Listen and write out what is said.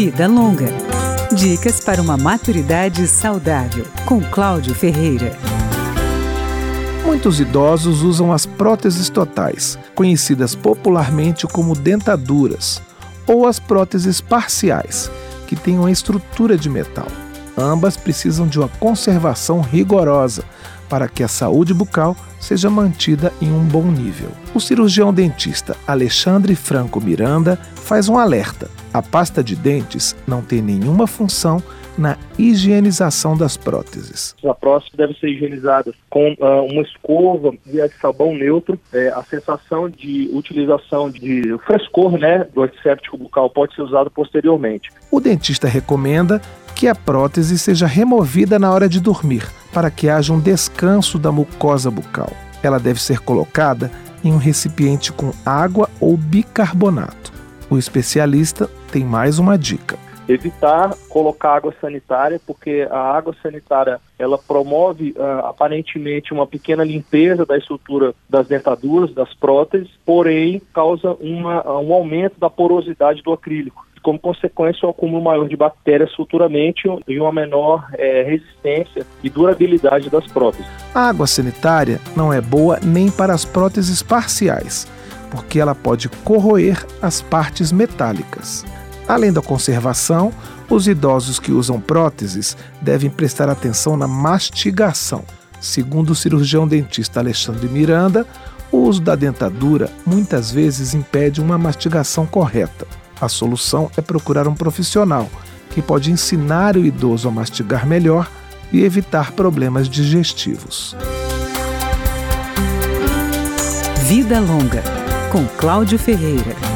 Vida Longa. Dicas para uma maturidade saudável, com Cláudio Ferreira. Muitos idosos usam as próteses totais, conhecidas popularmente como dentaduras, ou as próteses parciais, que têm uma estrutura de metal. Ambas precisam de uma conservação rigorosa para que a saúde bucal seja mantida em um bom nível. O cirurgião dentista Alexandre Franco Miranda faz um alerta: a pasta de dentes não tem nenhuma função na higienização das próteses. A prótese deve ser higienizada com uh, uma escova via sabão neutro. É, a sensação de utilização de frescor né, do antisséptico bucal pode ser usado posteriormente. O dentista recomenda que a prótese seja removida na hora de dormir, para que haja um descanso da mucosa bucal. Ela deve ser colocada em um recipiente com água ou bicarbonato. O especialista tem mais uma dica evitar colocar água sanitária, porque a água sanitária ela promove uh, aparentemente uma pequena limpeza da estrutura das dentaduras, das próteses, porém causa uma, um aumento da porosidade do acrílico. Como consequência, o um acúmulo maior de bactérias futuramente e uma menor é, resistência e durabilidade das próteses. A água sanitária não é boa nem para as próteses parciais, porque ela pode corroer as partes metálicas. Além da conservação, os idosos que usam próteses devem prestar atenção na mastigação. Segundo o cirurgião dentista Alexandre Miranda, o uso da dentadura muitas vezes impede uma mastigação correta. A solução é procurar um profissional que pode ensinar o idoso a mastigar melhor e evitar problemas digestivos. Vida Longa, com Cláudio Ferreira.